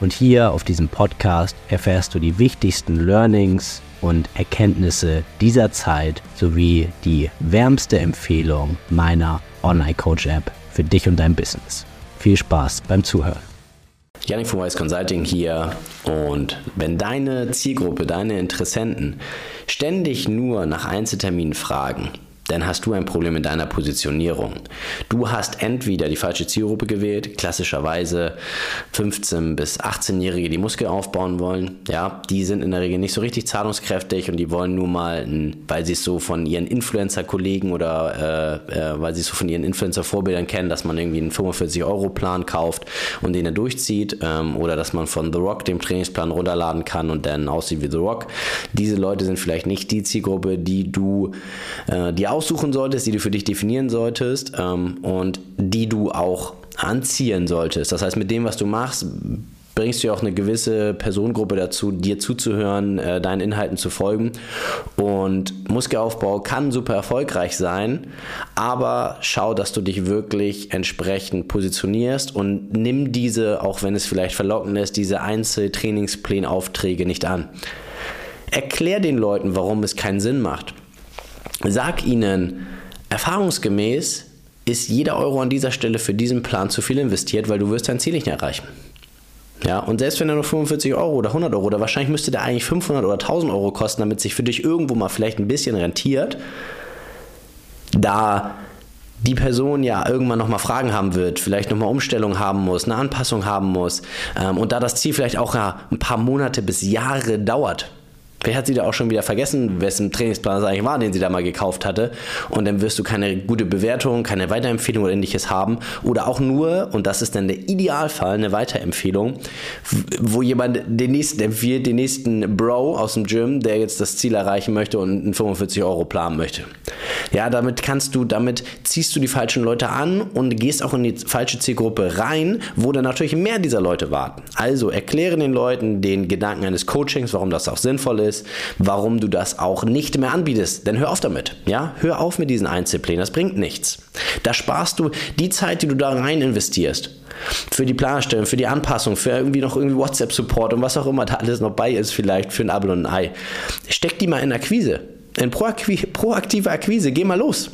und hier auf diesem Podcast erfährst du die wichtigsten Learnings und Erkenntnisse dieser Zeit sowie die wärmste Empfehlung meiner Online Coach App für dich und dein Business. Viel Spaß beim Zuhören. Janik von Wise Consulting hier und wenn deine Zielgruppe, deine Interessenten ständig nur nach Einzelterminen fragen, dann hast du ein Problem in deiner Positionierung. Du hast entweder die falsche Zielgruppe gewählt, klassischerweise 15- bis 18-Jährige, die Muskel aufbauen wollen. Ja, die sind in der Regel nicht so richtig zahlungskräftig und die wollen nur mal, weil sie es so von ihren Influencer-Kollegen oder äh, äh, weil sie es so von ihren Influencer-Vorbildern kennen, dass man irgendwie einen 45-Euro-Plan kauft und den dann durchzieht ähm, oder dass man von The Rock den Trainingsplan runterladen kann und dann aussieht wie The Rock. Diese Leute sind vielleicht nicht die Zielgruppe, die du, äh, die aussuchen solltest, die du für dich definieren solltest ähm, und die du auch anziehen solltest. Das heißt, mit dem, was du machst, bringst du ja auch eine gewisse Personengruppe dazu, dir zuzuhören, äh, deinen Inhalten zu folgen. Und Muskelaufbau kann super erfolgreich sein, aber schau, dass du dich wirklich entsprechend positionierst und nimm diese, auch wenn es vielleicht verlockend ist, diese Einzeltrainingsplanaufträge nicht an. Erklär den Leuten, warum es keinen Sinn macht. Sag ihnen, erfahrungsgemäß ist jeder Euro an dieser Stelle für diesen Plan zu viel investiert, weil du wirst dein Ziel nicht erreichen. Ja, und selbst wenn er nur 45 Euro oder 100 Euro, oder wahrscheinlich müsste der eigentlich 500 oder 1000 Euro kosten, damit sich für dich irgendwo mal vielleicht ein bisschen rentiert, da die Person ja irgendwann nochmal Fragen haben wird, vielleicht nochmal Umstellung haben muss, eine Anpassung haben muss ähm, und da das Ziel vielleicht auch ja, ein paar Monate bis Jahre dauert, Vielleicht hat sie da auch schon wieder vergessen, wessen Trainingsplan es eigentlich war, den sie da mal gekauft hatte. Und dann wirst du keine gute Bewertung, keine Weiterempfehlung oder ähnliches haben. Oder auch nur, und das ist dann der Idealfall, eine Weiterempfehlung, wo jemand den nächsten empfiehlt, den nächsten Bro aus dem Gym, der jetzt das Ziel erreichen möchte und einen 45 Euro planen möchte. Ja, damit kannst du, damit ziehst du die falschen Leute an und gehst auch in die falsche Zielgruppe rein, wo dann natürlich mehr dieser Leute warten. Also erkläre den Leuten den Gedanken eines Coachings, warum das auch sinnvoll ist ist, warum du das auch nicht mehr anbietest. Denn hör auf damit. Ja, hör auf mit diesen Einzelplänen. Das bringt nichts. Da sparst du die Zeit, die du da rein investierst. Für die Planerstellung, für die Anpassung, für irgendwie noch irgendwie WhatsApp-Support und was auch immer da alles noch bei ist, vielleicht für ein Abo und ein Ei. Steck die mal in Akquise. In proaktive Akquise. Geh mal los.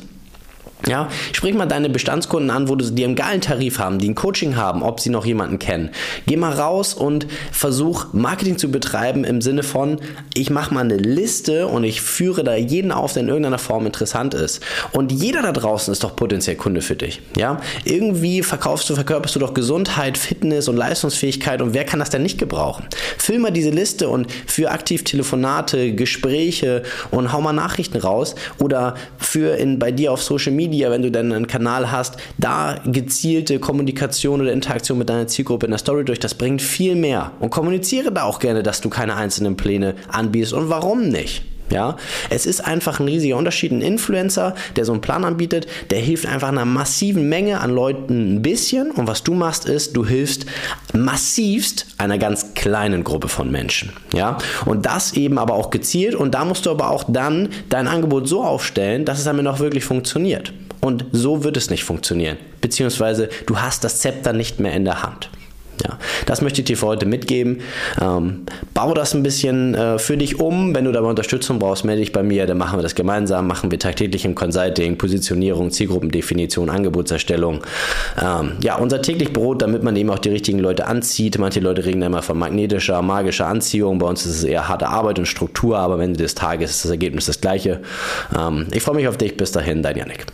Ja, sprich mal deine Bestandskunden an, wo du die einen geilen Tarif haben, die ein Coaching haben, ob sie noch jemanden kennen. Geh mal raus und versuch Marketing zu betreiben im Sinne von, ich mache mal eine Liste und ich führe da jeden auf, der in irgendeiner Form interessant ist. Und jeder da draußen ist doch potenziell Kunde für dich. Ja, irgendwie verkaufst du, verkörperst du doch Gesundheit, Fitness und Leistungsfähigkeit und wer kann das denn nicht gebrauchen? Füll mal diese Liste und für aktiv Telefonate, Gespräche und hau mal Nachrichten raus oder für in, bei dir auf Social Media Media, wenn du dann einen Kanal hast, da gezielte Kommunikation oder Interaktion mit deiner Zielgruppe in der Story durch, das bringt viel mehr. Und kommuniziere da auch gerne, dass du keine einzelnen Pläne anbietest und warum nicht. Ja, es ist einfach ein riesiger Unterschied. Ein Influencer, der so einen Plan anbietet, der hilft einfach einer massiven Menge an Leuten ein bisschen. Und was du machst, ist, du hilfst massivst einer ganz kleinen Gruppe von Menschen. Ja, und das eben aber auch gezielt. Und da musst du aber auch dann dein Angebot so aufstellen, dass es damit auch wirklich funktioniert. Und so wird es nicht funktionieren. Beziehungsweise du hast das Zepter nicht mehr in der Hand. Ja, das möchte ich dir für heute mitgeben. Ähm, bau das ein bisschen äh, für dich um. Wenn du dabei Unterstützung brauchst, melde dich bei mir. Dann machen wir das gemeinsam. Machen wir tagtäglich im Consulting, Positionierung, Zielgruppendefinition, Angebotserstellung. Ähm, ja, unser täglich Brot, damit man eben auch die richtigen Leute anzieht. Manche Leute reden immer von magnetischer, magischer Anziehung. Bei uns ist es eher harte Arbeit und Struktur, aber am Ende des Tages ist das Ergebnis das gleiche. Ähm, ich freue mich auf dich. Bis dahin, dein Janik.